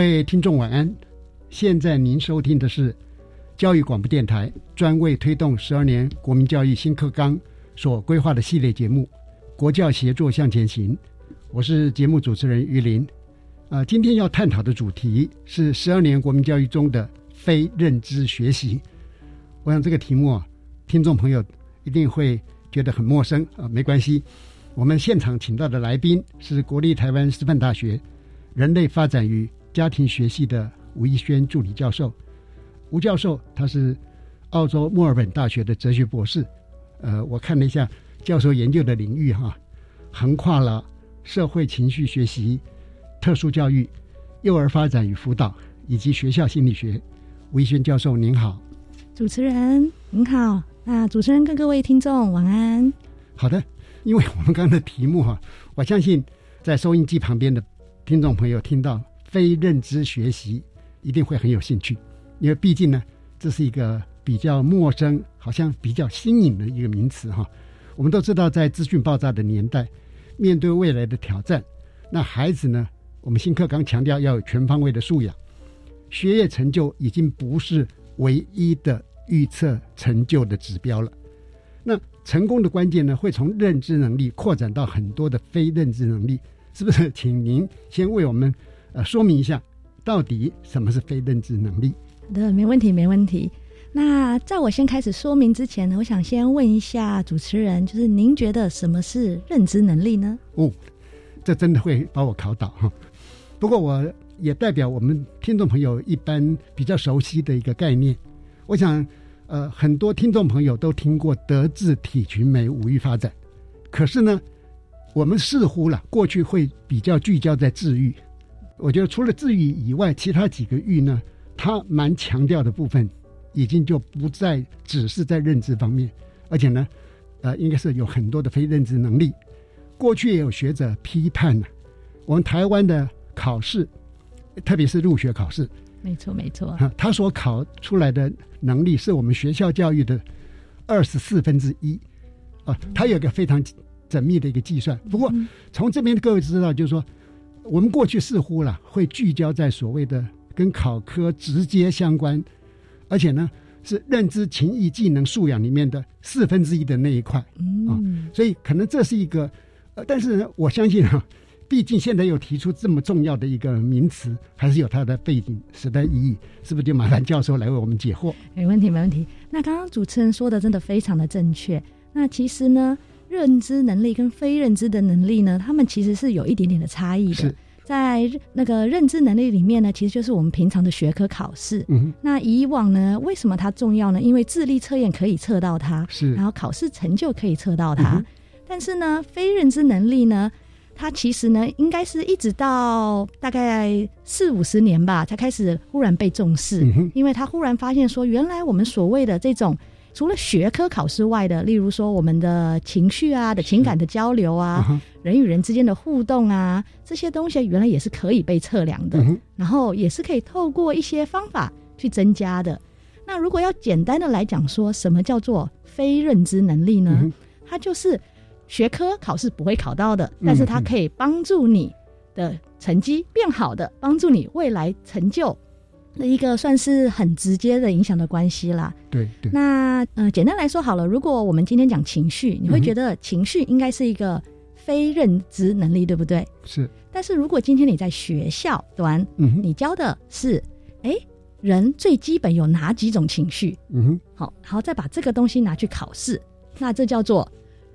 各位听众晚安，现在您收听的是教育广播电台专为推动十二年国民教育新课纲所规划的系列节目《国教协作向前行》，我是节目主持人于林。啊，今天要探讨的主题是十二年国民教育中的非认知学习。我想这个题目啊，听众朋友一定会觉得很陌生啊，没关系，我们现场请到的来宾是国立台湾师范大学人类发展与家庭学系的吴一轩助理教授，吴教授他是澳洲墨尔本大学的哲学博士。呃，我看了一下教授研究的领域哈，横跨了社会情绪学习、特殊教育、幼儿发展与辅导以及学校心理学。吴一轩教授您好，主持人您好，那主持人跟各位听众晚安。好的，因为我们刚刚的题目哈，我相信在收音机旁边的听众朋友听到。非认知学习一定会很有兴趣，因为毕竟呢，这是一个比较陌生、好像比较新颖的一个名词哈。我们都知道，在资讯爆炸的年代，面对未来的挑战，那孩子呢，我们新课纲强调要有全方位的素养，学业成就已经不是唯一的预测成就的指标了。那成功的关键呢，会从认知能力扩展到很多的非认知能力，是不是？请您先为我们。呃，说明一下，到底什么是非认知能力？好的，没问题，没问题。那在我先开始说明之前呢，我想先问一下主持人，就是您觉得什么是认知能力呢？哦，这真的会把我考倒哈。不过我也代表我们听众朋友一般比较熟悉的一个概念。我想，呃，很多听众朋友都听过德智体群美五育发展，可是呢，我们似乎了过去会比较聚焦在智育。我觉得除了治愈以外，其他几个愈呢，他蛮强调的部分，已经就不再只是在认知方面，而且呢，呃，应该是有很多的非认知能力。过去也有学者批判呢，我们台湾的考试，特别是入学考试，没错没错，他所考出来的能力是我们学校教育的二十四分之一，啊，他有一个非常缜密的一个计算。不过从这边各位知道，就是说。我们过去似乎啦会聚焦在所谓的跟考科直接相关，而且呢是认知、情意、技能、素养里面的四分之一的那一块啊，所以可能这是一个，呃，但是我相信啊，毕竟现在又提出这么重要的一个名词，还是有它的背景时代意义，是不是就麻烦教授来为我们解惑？没问题，没问题。那刚刚主持人说的真的非常的正确。那其实呢？认知能力跟非认知的能力呢，他们其实是有一点点的差异的。在那个认知能力里面呢，其实就是我们平常的学科考试。嗯，那以往呢，为什么它重要呢？因为智力测验可以测到它，是，然后考试成就可以测到它。但是呢，非认知能力呢，它其实呢，应该是一直到大概四五十年吧，才开始忽然被重视。因为他忽然发现说，原来我们所谓的这种。除了学科考试外的，例如说我们的情绪啊的情感的交流啊，人与人之间的互动啊，这些东西原来也是可以被测量的，然后也是可以透过一些方法去增加的。那如果要简单的来讲，说什么叫做非认知能力呢？它就是学科考试不会考到的，但是它可以帮助你的成绩变好的，帮助你未来成就。的一个算是很直接的影响的关系啦。对对。那呃，简单来说好了，如果我们今天讲情绪，你会觉得情绪应该是一个非认知能力，对不对？是。但是如果今天你在学校端，嗯，你教的是，哎，人最基本有哪几种情绪？嗯哼。好，然后再把这个东西拿去考试，那这叫做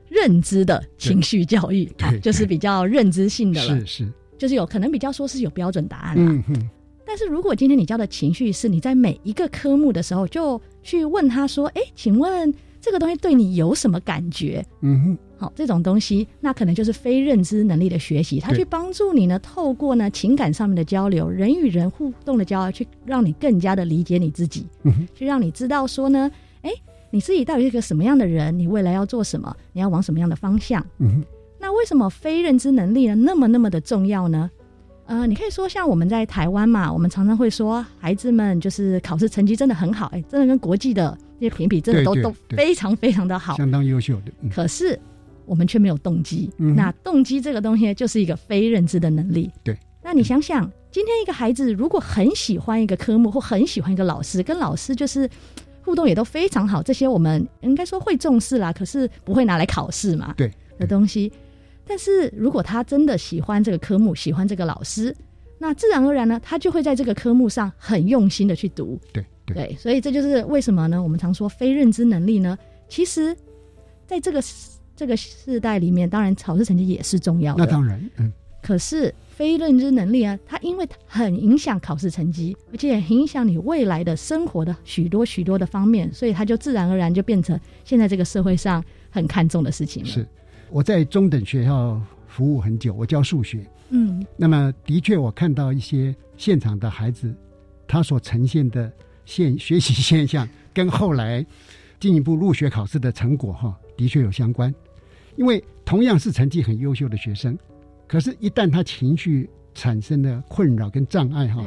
认知的情绪教育，对就是比较认知性的了。是是。就是有可能比较说是有标准答案嗯哼。但是如果今天你教的情绪是你在每一个科目的时候就去问他说：“哎，请问这个东西对你有什么感觉？”嗯哼，好，这种东西那可能就是非认知能力的学习，他去帮助你呢，透过呢情感上面的交流，人与人互动的交流，去让你更加的理解你自己，嗯哼，去让你知道说呢，哎，你自己到底是一个什么样的人，你未来要做什么，你要往什么样的方向？嗯哼，那为什么非认知能力呢那么那么的重要呢？呃，你可以说像我们在台湾嘛，我们常常会说孩子们就是考试成绩真的很好，哎，真的跟国际的那些评比真的都都非常非常的好，相当优秀的。可是我们却没有动机，那动机这个东西就是一个非认知的能力。对，那你想想，今天一个孩子如果很喜欢一个科目或很喜欢一个老师，跟老师就是互动也都非常好，这些我们应该说会重视啦，可是不会拿来考试嘛？对的东西。但是如果他真的喜欢这个科目，喜欢这个老师，那自然而然呢，他就会在这个科目上很用心的去读。对对，所以这就是为什么呢？我们常说非认知能力呢，其实在这个这个世代里面，当然考试成绩也是重要的。那当然，嗯。可是非认知能力啊，它因为很影响考试成绩，而且影响你未来的生活的许多许多的方面，所以它就自然而然就变成现在这个社会上很看重的事情了。是。我在中等学校服务很久，我教数学。嗯，那么的确，我看到一些现场的孩子，他所呈现的现学习现象，跟后来进一步入学考试的成果，哈，的确有相关。因为同样是成绩很优秀的学生，可是，一旦他情绪产生的困扰跟障碍，哈，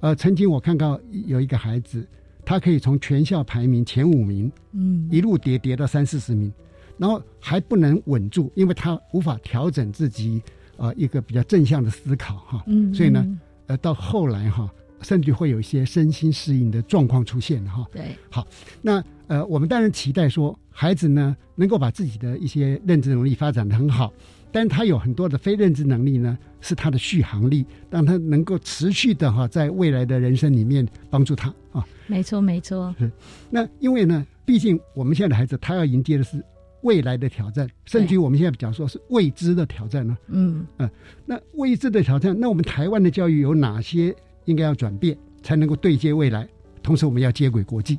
呃，曾经我看到有一个孩子，他可以从全校排名前五名，嗯，一路跌跌到三四十名。然后还不能稳住，因为他无法调整自己，呃，一个比较正向的思考哈。嗯。所以呢，呃，到后来哈，甚至会有一些身心适应的状况出现哈。对。好，那呃，我们当然期待说，孩子呢能够把自己的一些认知能力发展的很好，但他有很多的非认知能力呢，是他的续航力，让他能够持续的哈，在未来的人生里面帮助他啊。没错，没错。是。那因为呢，毕竟我们现在的孩子，他要迎接的是。未来的挑战，甚至于我们现在讲说是未知的挑战呢。嗯嗯，那未知的挑战，那我们台湾的教育有哪些应该要转变，才能够对接未来？同时，我们要接轨国际。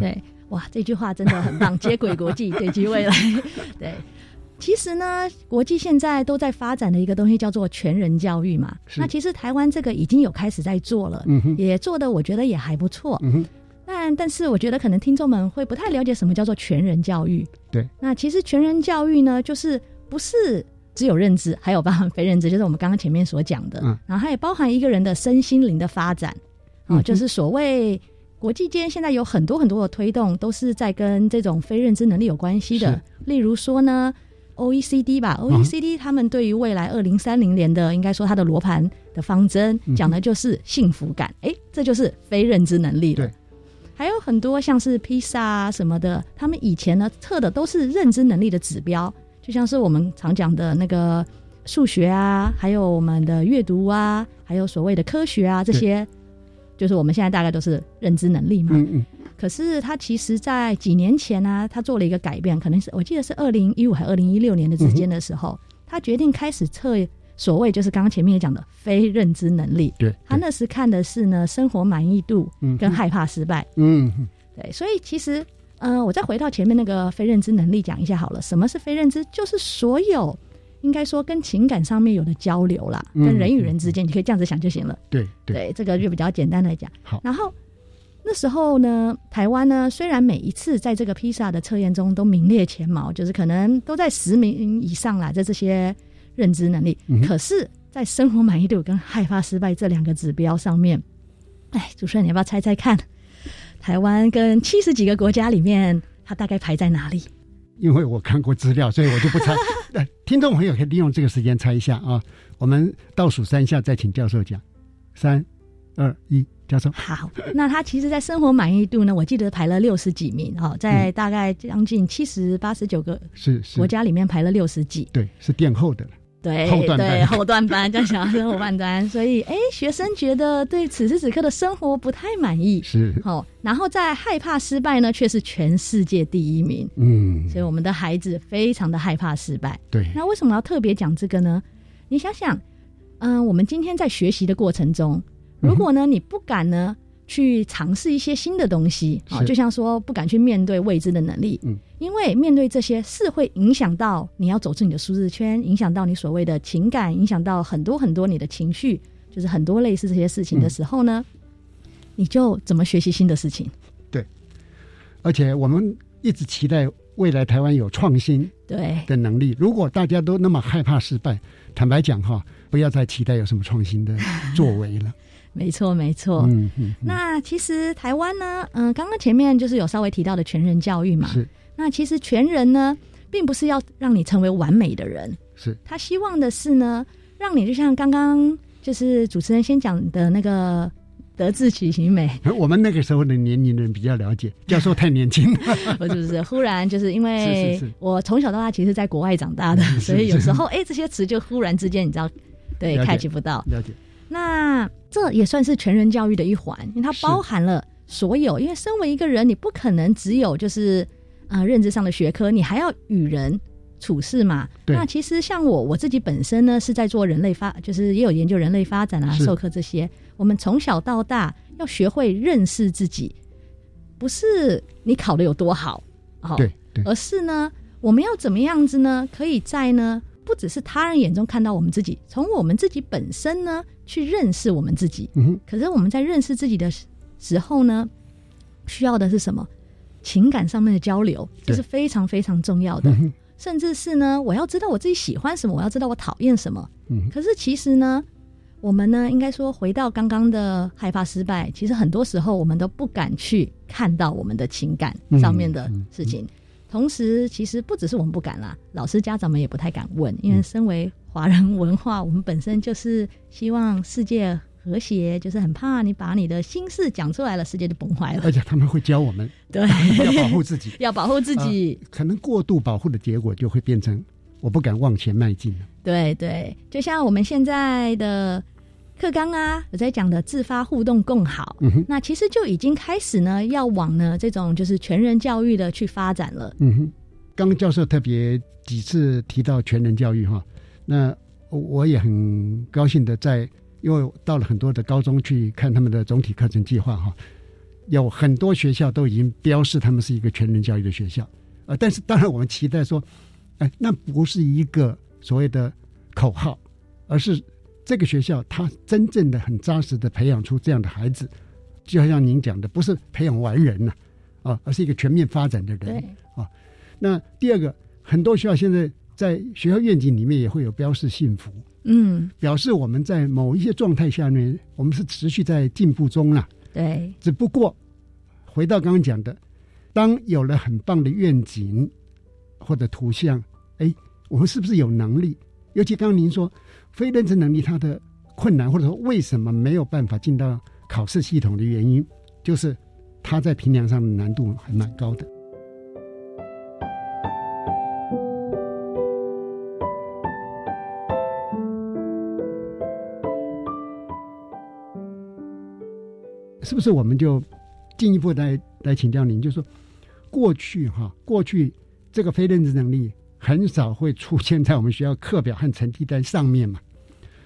对，哇，这句话真的很棒，接轨国际，对接未来。对，其实呢，国际现在都在发展的一个东西叫做全人教育嘛。那其实台湾这个已经有开始在做了，也做的我觉得也还不错。但但是，我觉得可能听众们会不太了解什么叫做全人教育。对，那其实全人教育呢，就是不是只有认知，还有包含非认知，就是我们刚刚前面所讲的。嗯，然后它也包含一个人的身心灵的发展。啊，就是所谓国际间现在有很多很多的推动，都是在跟这种非认知能力有关系的。例如说呢，O E C D 吧，O E C D 他们对于未来二零三零年的，应该说它的罗盘的方针，讲的就是幸福感。哎，这就是非认知能力了。还有很多像是披萨啊什么的，他们以前呢测的都是认知能力的指标，就像是我们常讲的那个数学啊，还有我们的阅读啊，还有所谓的科学啊，这些就是我们现在大概都是认知能力嘛。嗯嗯。可是他其实，在几年前呢，他做了一个改变，可能是我记得是二零一五还二零一六年的之间的时候，他决定开始测。所谓就是刚刚前面也讲的非认知能力，对他那时看的是呢生活满意度跟害怕失败，嗯，对，所以其实呃，我再回到前面那个非认知能力讲一下好了，什么是非认知？就是所有应该说跟情感上面有的交流啦，跟人与人之间，你可以这样子想就行了。对对，这个就比较简单来讲。好，然后那时候呢，台湾呢虽然每一次在这个披萨的测验中都名列前茅，就是可能都在十名以上啦，在这些认知能力，可是，在生活满意度跟害怕失败这两个指标上面，哎，主持人你要不要猜猜看，台湾跟七十几个国家里面，它大概排在哪里？因为我看过资料，所以我就不猜。听众朋友可以利用这个时间猜一下啊。我们倒数三下再请教授讲，三、二、一。教授好，那他其实，在生活满意度呢，我记得排了六十几名哦，在大概将近七十八十九个是国家里面排了六十几，对，是垫后的了，对，后段班，后段班叫小生活半端，所以哎，学生觉得对此时此刻的生活不太满意，是。哦，然后在害怕失败呢，却是全世界第一名，嗯，所以我们的孩子非常的害怕失败，对，那为什么要特别讲这个呢？你想想，嗯，我们今天在学习的过程中。如果呢，你不敢呢去尝试一些新的东西啊，就像说不敢去面对未知的能力，嗯，因为面对这些是会影响到你要走出你的舒适圈，影响到你所谓的情感，影响到很多很多你的情绪，就是很多类似这些事情的时候呢，你就怎么学习新的事情？对，而且我们一直期待未来台湾有创新对的能力。如果大家都那么害怕失败，坦白讲哈，不要再期待有什么创新的作为了。没错，没错。嗯嗯。那其实台湾呢，嗯，刚刚前面就是有稍微提到的全人教育嘛。是。那其实全人呢，并不是要让你成为完美的人。是。他希望的是呢，让你就像刚刚就是主持人先讲的那个德智体型美。我们那个时候的年龄人比较了解，教授太年轻。不是不是，忽然就是因为 我从小到大其实在国外长大的，所以有时候哎这些词就忽然之间你知道，对，catch 不到。了解。那这也算是全人教育的一环，因为它包含了所有。因为身为一个人，你不可能只有就是呃认知上的学科，你还要与人处事嘛。那其实像我我自己本身呢，是在做人类发，就是也有研究人类发展啊，授课这些。我们从小到大要学会认识自己，不是你考的有多好，好，对，而是呢，我们要怎么样子呢？可以在呢。不只是他人眼中看到我们自己，从我们自己本身呢去认识我们自己。嗯，可是我们在认识自己的时候呢，需要的是什么？情感上面的交流，这是非常非常重要的。甚至是呢，我要知道我自己喜欢什么，我要知道我讨厌什么。嗯，可是其实呢，我们呢，应该说回到刚刚的害怕失败，其实很多时候我们都不敢去看到我们的情感上面的事情。同时，其实不只是我们不敢啦，老师、家长们也不太敢问，因为身为华人文化，我们本身就是希望世界和谐，就是很怕你把你的心事讲出来了，世界就崩坏了。而且他们会教我们，对，要保护自己，要保护自己。可能过度保护的结果，就会变成我不敢往前迈进了。对对，就像我们现在的。课纲啊，我在讲的自发互动更好，那其实就已经开始呢，要往呢这种就是全人教育的去发展了。嗯哼，刚刚教授特别几次提到全人教育哈，那我也很高兴的在，因为到了很多的高中去看他们的总体课程计划哈，有很多学校都已经标示他们是一个全人教育的学校，呃，但是当然我们期待说，哎，那不是一个所谓的口号，而是。这个学校，它真正的很扎实的培养出这样的孩子，就像您讲的，不是培养完人呐，啊，而是一个全面发展的人啊。那第二个，很多学校现在在学校愿景里面也会有标示幸福，嗯，表示我们在某一些状态下面，我们是持续在进步中了。对，只不过回到刚刚讲的，当有了很棒的愿景或者图像，哎，我们是不是有能力？尤其刚刚您说。非认知能力，它的困难或者说为什么没有办法进到考试系统的原因，就是它在评量上的难度还蛮高的。是不是我们就进一步来来请教您？就是说，过去哈，过去这个非认知能力。很少会出现在我们学校课表和成绩单上面嘛，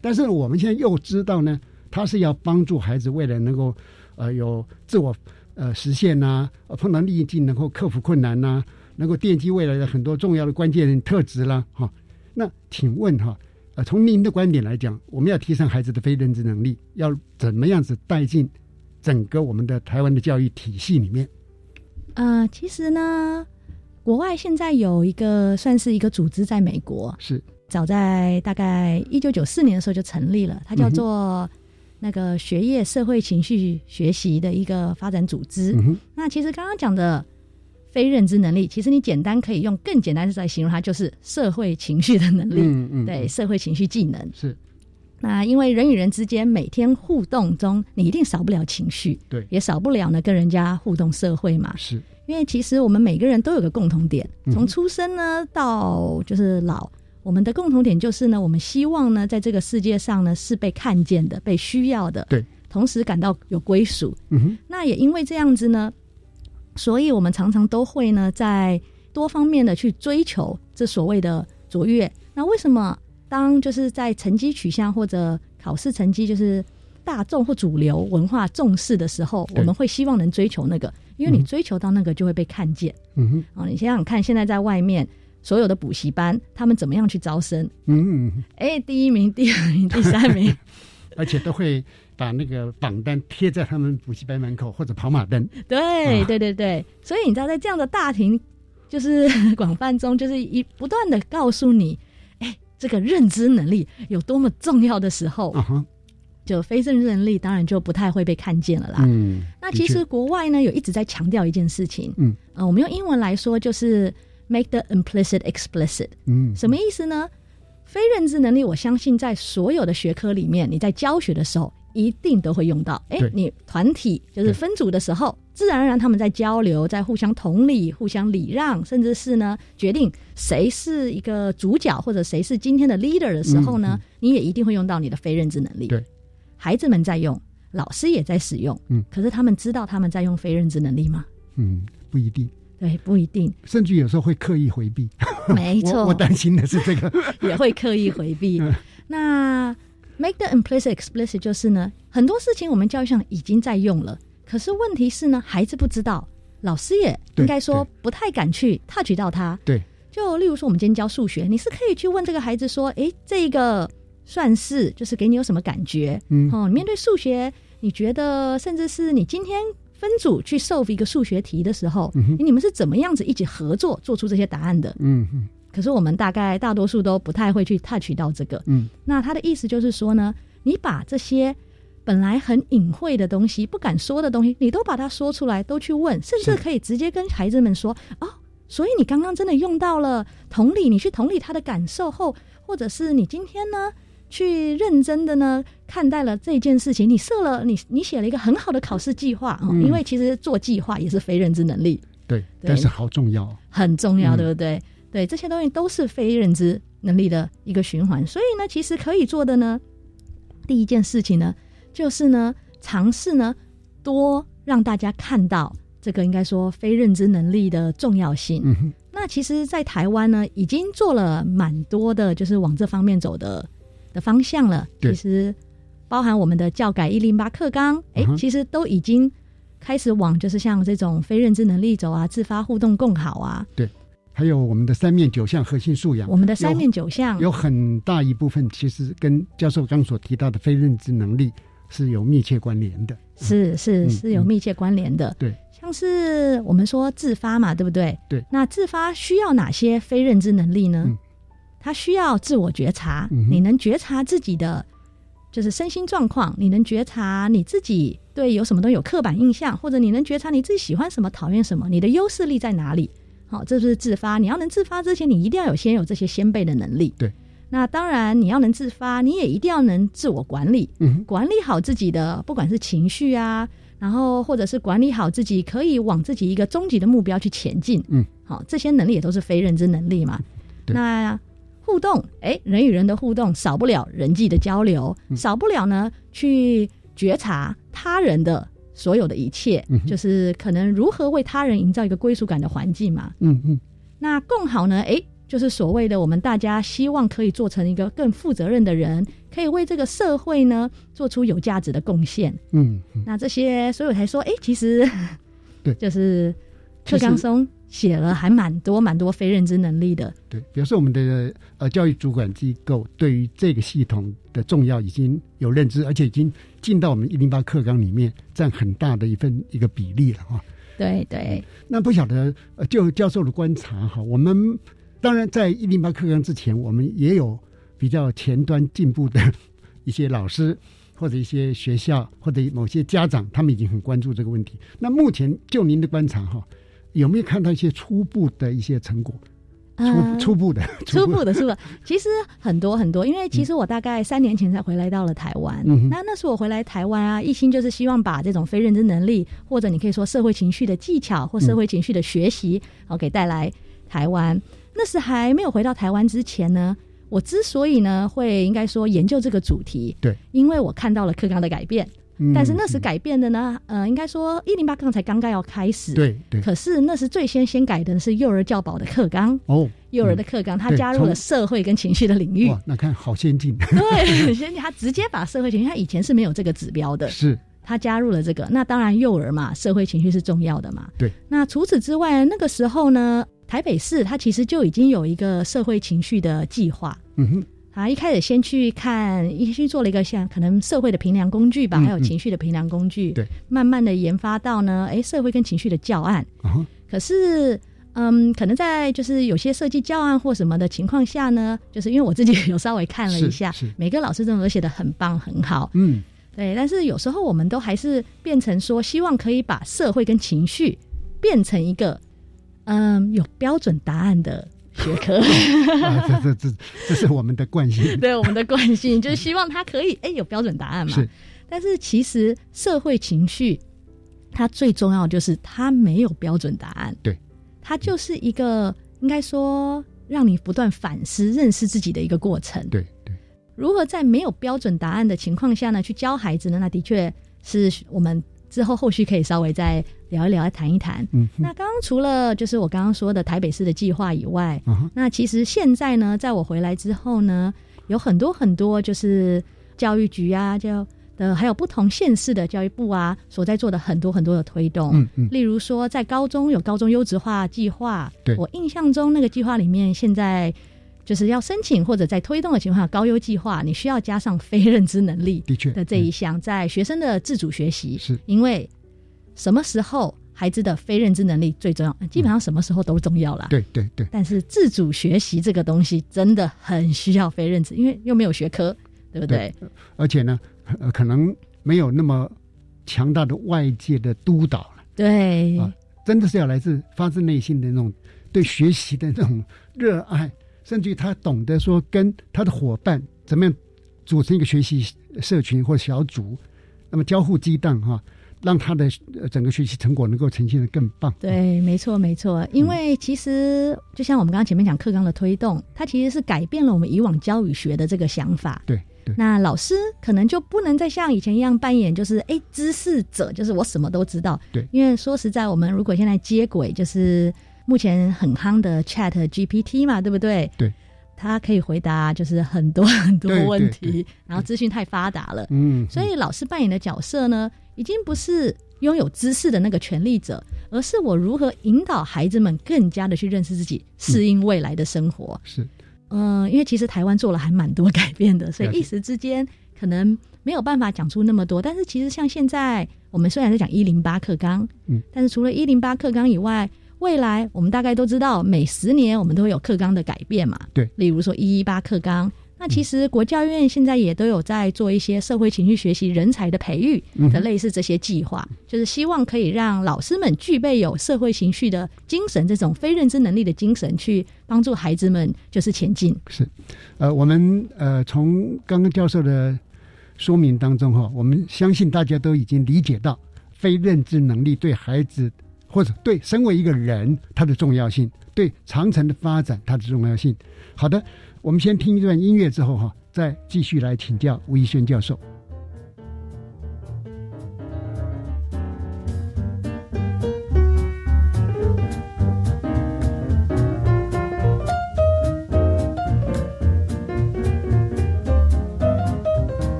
但是我们现在又知道呢，它是要帮助孩子未来能够呃有自我呃实现呐，碰到逆境能够克服困难呐，能够奠基未来的很多重要的关键特质啦，哈。那请问哈，呃，从您的观点来讲，我们要提升孩子的非认知能力，要怎么样子带进整个我们的台湾的教育体系里面？呃，其实呢，国外现在有一个算是一个组织，在美国是早在大概一九九四年的时候就成立了，它叫做那个学业社会情绪学习的一个发展组织。嗯，那其实刚刚讲的非认知能力，其实你简单可以用更简单的来形容它，就是社会情绪的能力。嗯嗯，对，社会情绪技能。是那因为人与人之间每天互动中，你一定少不了情绪，对，也少不了呢跟人家互动社会嘛。是因为其实我们每个人都有个共同点，从出生呢到就是老，我们的共同点就是呢，我们希望呢在这个世界上呢是被看见的、被需要的，对，同时感到有归属。嗯哼，那也因为这样子呢，所以我们常常都会呢在多方面的去追求这所谓的卓越。那为什么当就是在成绩取向或者考试成绩就是大众或主流文化重视的时候，我们会希望能追求那个，因为你嗯。追求到那个就会被看见。嗯哼，哦，你想想看，现在在外面所有的补习班，他们怎么样去招生？嗯嗯，哎，第一名、第二名、第三名，而且都会把那个榜单贴在他们补习班门口或者跑马灯。对啊。对对对，所以你知道，在这样的大庭就是广泛中，就是一不断的告诉你，哎，这个认知能力有多么重要的时候，就非认知能力当然就不太会被看见了啦。嗯，那其实国外呢有一直在强调一件事情，嗯，呃，我们用英文来说就是 make the implicit explicit，嗯，什么意思呢？非认知能力，我相信在所有的学科里面，你在教学的时候一定都会用到。哎，你团体就是分组的时候，自然而然他们在交流，在互相同理、互相礼让，甚至是呢决定谁是一个主角或者谁是今天的 leader 的时候呢，嗯你也一定会用到你的非认知能力。对，孩子们在用，老师也在使用，嗯，可是他们知道他们在用非认知能力吗？嗯，不一定，对，不一定，甚至有时候会刻意回避。没错，我我担心的是这个。也会刻意回避 嗯。那 make the implicit explicit 就是呢，很多事情我们教育上已经在用了，可是问题是呢，孩子不知道，老师也对应该说不太敢去 touch 到他。对，就例如说，我们今天教数学，你是可以去问这个孩子说：“诶，这个算式就是给你有什么感觉？嗯哦，你面对数学，你觉得甚至是你今天分组去 solve 一个数学题的时候，嗯你们是怎么样子一起合作做出这些答案的？嗯嗯可是我们大概大多数都不太会去 touch 到这个。嗯那他的意思就是说呢，你把这些本来很隐晦的东西、不敢说的东西，你都把它说出来，都去问，甚至可以直接跟孩子们说哦。所以你刚刚真的用到了同理，你去同理他的感受后，或者是你今天呢去认真的呢看待了这件事情，你设了你你写了一个很好的考试计划啊、嗯因为其实做计划也是非认知能力，对，对但是好重要。很重要，嗯对不对？对，这些东西都是非认知能力的一个循环。所以呢，其实可以做的呢，第一件事情呢，就是呢，尝试呢，多让大家看到这个应该说非认知能力的重要性。那其实，在台湾呢，已经做了蛮多的，就是往这方面走的的方向了。其实包含我们的教改一零八课纲，哎、嗯其实都已经开始往就是像这种非认知能力走啊，自发互动共好啊，对还有我们的三面九项核心素养，我们的三面九项有很大一部分其实跟教授刚所提到的非认知能力是有密切关联的。是是嗯是有密切关联的。对，像是我们说自发嘛，对不对？对。那自发需要哪些非认知能力呢？嗯它需要自我觉察，嗯你能觉察自己的就是身心状况，你能觉察你自己对有什么东西有刻板印象，或者你能觉察你自己喜欢什么、讨厌什么，你的优势力在哪里？好，这就是自发。你要能自发之前，你一定要有先有这些先辈的能力。对。那当然，你要能自发，你也一定要能自我管理。嗯，管理好自己的，不管是情绪啊，然后或者是管理好自己，可以往自己一个终极的目标去前进。嗯，好，这些能力也都是非认知能力嘛。对那互动，哎，人与人的互动少不了人际的交流，嗯少不了呢去觉察他人的所有的一切，嗯就是可能如何为他人营造一个归属感的环境嘛。嗯嗯那更好呢？诶，就是所谓的我们大家希望可以做成一个更负责任的人，可以为这个社会呢做出有价值的贡献。嗯嗯，那这些，所以我才说，诶，其实对 就是课纲松写了还蛮多蛮多非认知能力的。对，比如说我们的呃教育主管机构对于这个系统的重要已经有认知，而且已经进到我们一零八课纲里面，占很大的一份一个比例了哈。对对，那不晓得呃，就教授的观察哈，我们当然在一零八课纲之前，我们也有比较前端进步的 一些老师。或者一些学校或者某些家长，他们已经很关注这个问题。那目前就您的观察哈，有没有看到一些初步的一些成果？初 初步的，初步的，是吧？其实很多很多，因为其实我大概三年前才回来到了台湾。那那时候我回来台湾啊，一心就是希望把这种非认知能力，或者你可以说社会情绪的技巧或社会情绪的学习，哦，给带来台湾。那时还没有回到台湾之前呢。我之所以呢会应该说研究这个主题，对，因为我看到了课纲的改变，但是那时改变的呢，呃，应该说一零八课才刚刚要开始，对对，可是那时最先先改的是幼儿教保的课纲哦，幼儿的课纲，他加入了社会跟情绪的领域，哇，那看好先进，对，很先进，他直接把社会情绪，他以前是没有这个指标的，是，他加入了这个，那当然幼儿嘛，社会情绪是重要的嘛，对，那除此之外，那个时候呢，台北市它其实就已经有一个社会情绪的计划，嗯哼。啊，一开始先去看，先去做了一个像可能社会的评量工具吧，还有情绪的评量工具。对，慢慢的研发到呢，哎，社会跟情绪的教案。可是，嗯，可能在就是有些设计教案或什么的情况下呢，就是因为我自己有稍微看了一下，每个老师真的都写的很棒很好。嗯，对。但是有时候我们都还是变成说，希望可以把社会跟情绪变成一个嗯有标准答案的。学科，这这这这是我们的惯性，对我们的惯性 就是希望他可以哎有标准答案嘛。是，但是其实社会情绪它最重要就是它没有标准答案，对，它就是一个应该说让你不断反思、认识自己的一个过程。对对，如何在没有标准答案的情况下呢，去教孩子呢？那的确是我们。之后后续可以稍微再聊一聊、谈一谈。嗯，那刚刚除了就是我刚刚说的台北市的计划以外，那其实现在呢，在我回来之后呢，有很多很多就是教育局啊，教呃还有不同县市的教育部啊，所在做的很多很多的推动。嗯嗯，例如说在高中有高中优质化计划，对我印象中那个计划里面现在。就是要申请或者在推动的情况下，高优计划你需要加上非认知能力的确的这一项，在学生的自主学习，是因为什么时候孩子的非认知能力最重要？基本上什么时候都重要了。对对对。但是自主学习这个东西真的很需要非认知，因为又没有学科，对不对？而且呢，可能没有那么强大的外界的督导了。对啊，真的是要来自发自内心的那种对学习的那种热爱。甚至于他懂得说跟他的伙伴怎么样组成一个学习社群或小组，那么交互激荡哈，让他的整个学习成果能够呈现的更棒。对，没错没错，因为其实就像我们刚刚前面讲课纲的推动，它其实是改变了我们以往教育学的这个想法。对对，那老师可能就不能再像以前一样扮演就是哎知识者，就是我什么都知道。对，因为说实在，我们如果现在接轨就是。目前很夯的 Chat GPT 嘛，对不对？对，它可以回答就是很多很多问题，然后资讯太发达了，嗯，所以老师扮演的角色呢，已经不是拥有知识的那个权利者，而是我如何引导孩子们更加的去认识自己，适应未来的生活。是，嗯，因为其实台湾做了还蛮多改变的，所以一时之间可能没有办法讲出那么多。但是其实像现在，我们虽然在讲一零八课纲，嗯，但是除了一零八课纲以外，未来我们大概都知道，每十年我们都会有课纲的改变嘛。对，例如说一一八课纲，那其实国教院现在也都有在做一些社会情绪学习人才的培育的类似这些计划，就是希望可以让老师们具备有社会情绪的精神，这种非认知能力的精神，去帮助孩子们就是前进。是，呃，我们呃从刚刚教授的说明当中哈，我们相信大家都已经理解到非认知能力对孩子。或者对身为一个人他的重要性，对长城的发展它的重要性。好的，我们先听一段音乐之后哈，再继续来请教吴一轩教授。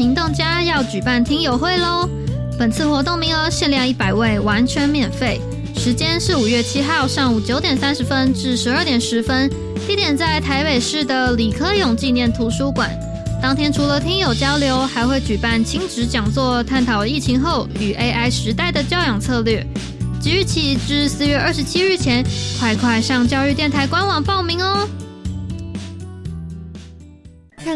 行动家要举办听友会喽！本次活动名额限量一百位，完全免费。时间是五月七号上午九点三十分至十二点十分，地点在台北市的李科勇纪念图书馆。当天除了听友交流，还会举办亲子讲座，探讨疫情后与 AI 时代的教养策略。即日起至四月二十七日前，快快上教育电台官网报名哦！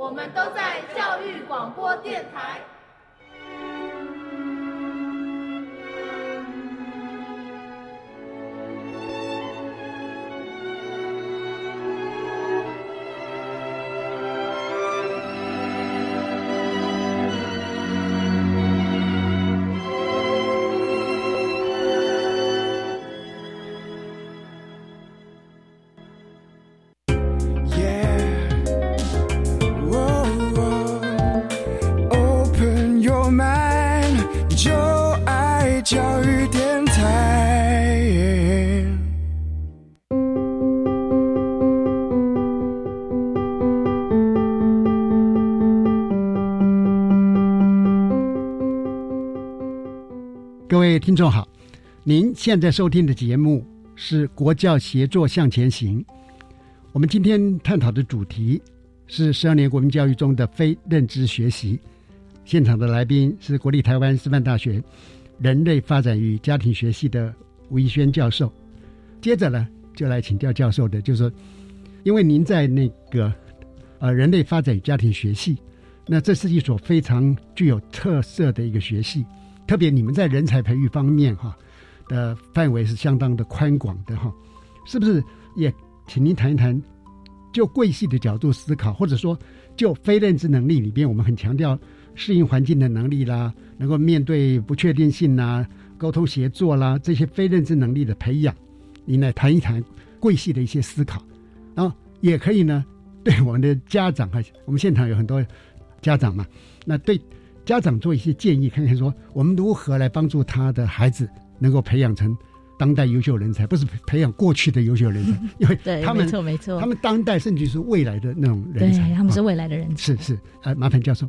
我们都在教育广播电台。听众好，您现在收听的节目是《国教协作向前行》。我们今天探讨的主题是十二年国民教育中的非认知学习。现场的来宾是国立台湾师范大学人类发展与家庭学系的吴怡轩教授。接着呢，就来请教教授的，就是说，因为您在那个呃人类发展与家庭学系，那这是一所非常具有特色的一个学系。特别你们在人才培育方面哈的范围是相当的宽广的哈，是不是？也请您谈一谈，就贵系的角度思考，或者说就非认知能力里边，我们很强调适应环境的能力啦，能够面对不确定性啦，沟通协作啦，这些非认知能力的培养，您来谈一谈贵系的一些思考，然后也可以呢，对我们的家长哈，我们现场有很多家长嘛，那对。家长做一些建议，看看说我们如何来帮助他的孩子能够培养成当代优秀人才，不是培养过去的优秀人才，因为他们没错没错，他们当代甚至是未来的那种人才，他们是未来的人才。是是，呃，麻烦教授。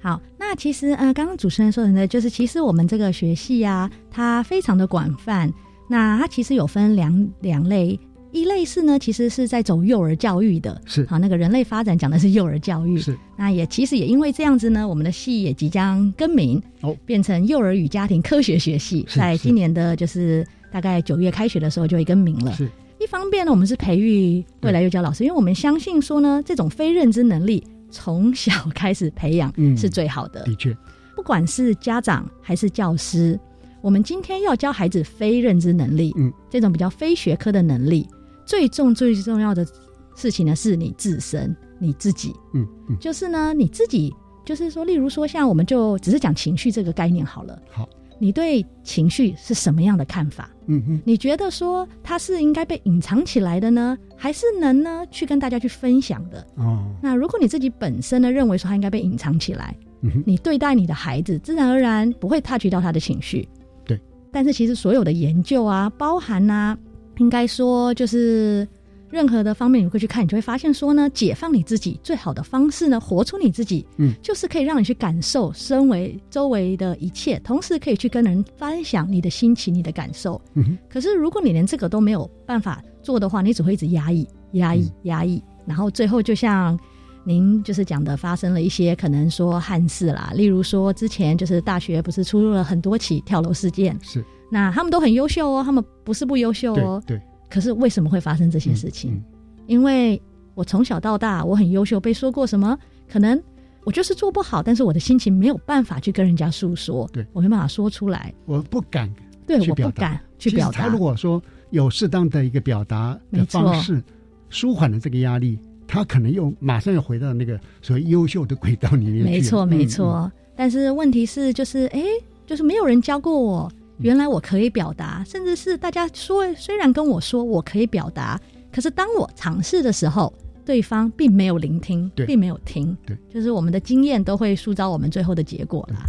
好，那其实呃，刚刚主持人说的呢，就是其实我们这个学系啊，它非常的广泛，那它其实有分两两类。一类是呢，其实是在走幼儿教育的，是。好那个人类发展讲的是幼儿教育，是。那也其实也因为这样子呢，我们的系也即将更名哦，变成幼儿与家庭科学学系，在今年的就是大概九月开学的时候就会更名了。是，一方面呢，我们是培育未来幼教老师，因为我们相信说呢，这种非认知能力从小开始培养是最好的。的确，不管是家长还是教师，我们今天要教孩子非认知能力，嗯，这种比较非学科的能力。最重最重要的事情呢，是你自身你自己，嗯嗯，就是呢你自己，就是说，例如说，像我们就只是讲情绪这个概念好了。好，你对情绪是什么样的看法？嗯嗯，你觉得说它是应该被隐藏起来的呢，还是能呢去跟大家去分享的？哦，那如果你自己本身呢认为说它应该被隐藏起来，嗯你对待你的孩子，自然而然不会 touch 到他的情绪。对，但是其实所有的研究啊，包含啊。应该说，就是任何的方面，你会去看，你就会发现说呢，解放你自己最好的方式呢，活出你自己，嗯，就是可以让你去感受身为周围的一切，同时可以去跟人分享你的心情、你的感受。嗯可是如果你连这个都没有办法做的话，你只会一直压抑、压抑、压抑。然后最后就像您就是讲的，发生了一些可能说憾事啦，例如说之前就是大学不是出了很多起跳楼事件，是那他们都很优秀哦，他们不是不优秀哦，对，可是为什么会发生这些事情？因为我从小到大我很优秀，被说过什么？可能我就是做不好，但是我的心情没有办法去跟人家诉说，对我没办法说出来，我不敢，对，我不敢去表达。他如果说有适当的一个表达的方式，舒缓了这个压力。他可能又马上又回到那个所谓优秀的轨道里面没错，没错。但是问题是，就是哎，就是没有人教过我，原来我可以表达，甚至是大家说，虽然跟我说我可以表达，可是当我尝试的时候，对方并没有聆听，并没有听。对，就是我们的经验都会塑造我们最后的结果啦。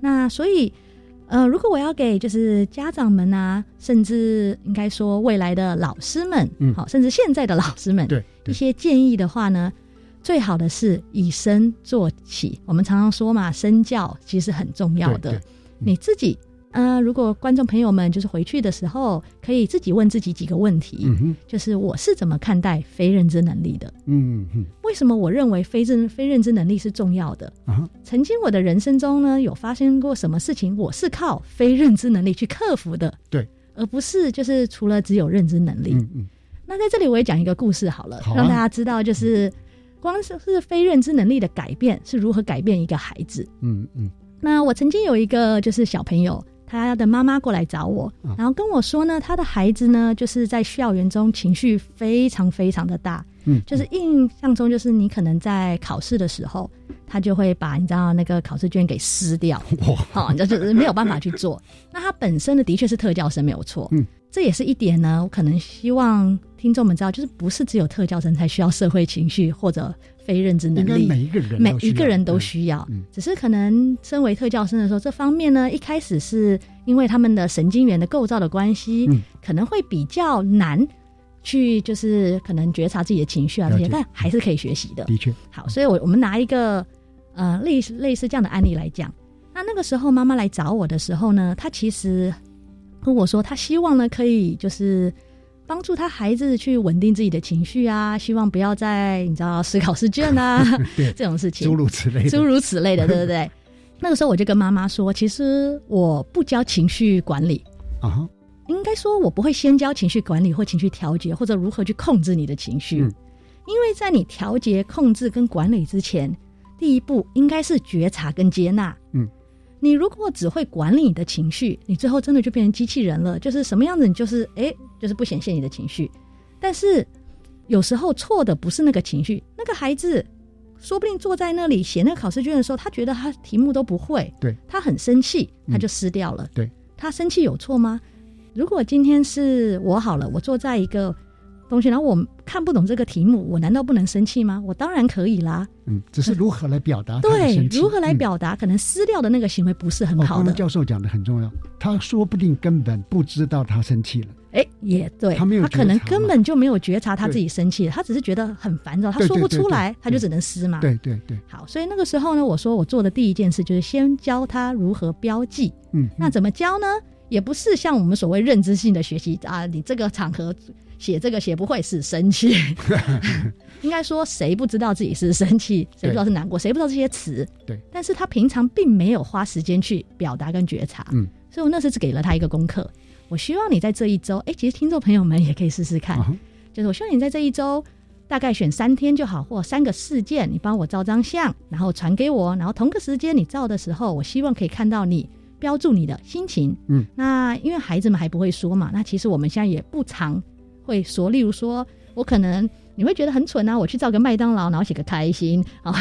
那所以。呃，如果我要给就是家长们啊，甚至应该说未来的老师们，嗯，好，甚至现在的老师们，对一些建议的话呢，最好的是以身做起。我们常常说嘛，身教其实很重要的，你自己。呃，如果观众朋友们就是回去的时候，可以自己问自己几个问题，嗯就是我是怎么看待非认知能力的？嗯嗯，为什么我认为非认非认知能力是重要的？啊，曾经我的人生中呢，有发生过什么事情，我是靠非认知能力去克服的？对，而不是就是除了只有认知能力。嗯嗯，那在这里我也讲一个故事好了，让大家知道，就是光是是非认知能力的改变是如何改变一个孩子。嗯嗯，那我曾经有一个就是小朋友。他的妈妈过来找我，然后跟我说呢，他的孩子呢，就是在校园中情绪非常非常的大，嗯，就是印象中就是你可能在考试的时候，他就会把你知道那个考试卷给撕掉，好，就是没有办法去做。那他本身呢，的确是特教生，没有错，嗯，这也是一点呢，我可能希望听众们知道，就是不是只有特教生才需要社会情绪或者。非认知能力，每一个人每一个人都需要，只是可能身为特教生的时候，这方面呢，一开始是因为他们的神经元的构造的关系，可能会比较难去，就是可能觉察自己的情绪啊这些，但还是可以学习的。的确，好，所以我我们拿一个呃类似类似这样的案例来讲，那那个时候妈妈来找我的时候呢，她其实跟我说，她希望呢可以就是。帮助他孩子去稳定自己的情绪啊，希望不要再你知道思考试卷啊 这种事情，诸如此类，诸如此类的，对不对？那个时候我就跟妈妈说，其实我不教情绪管理。啊，应该说我不会先教情绪管理或情绪调节，或者如何去控制你的情绪，因为在你调节、控制跟管理之前，第一步应该是觉察跟接纳，嗯。你如果只会管理你的情绪，你最后真的就变成机器人了。就是什么样子，你就是哎，就是不显现你的情绪。但是有时候错的不是那个情绪，那个孩子说不定坐在那里写那个考试卷的时候，他觉得他题目都不会，对他很生气，他就撕掉了。对他生气有错吗？如果今天是我好了，我坐在一个。东西，然后我看不懂这个题目，我难道不能生气吗？我当然可以啦。嗯，只是如何来表达？对，如何来表达？可能撕掉的那个行为不是很好的。教授讲的很重要，他说不定根本不知道他生气了。哎，也对，他没有，他可能根本就没有觉察他自己生气了，他只是觉得很烦躁，他说不出来，他就只能撕嘛。对对对。好，所以那个时候呢，我说我做的第一件事就是先教他如何标记。嗯，那怎么教呢？也不是像我们所谓认知性的学习啊，你这个场合。写这个写不会是生气，应该说谁不知道自己是生气，谁不知道是难过，谁不知道这些词？对，但是他平常并没有花时间去表达跟觉察，嗯，所以我那时只给了他一个功课，我希望你在这一周，哎，其实听众朋友们也可以试试看，就是我希望你在这一周大概选三天就好，或三个事件，你帮我照张相，然后传给我，然后同个时间你照的时候，我希望可以看到你标注你的心情，嗯，那因为孩子们还不会说嘛，那其实我们现在也不常。会说，例如说，我可能你会觉得很蠢啊，我去造个麦当劳，然后写个开心啊，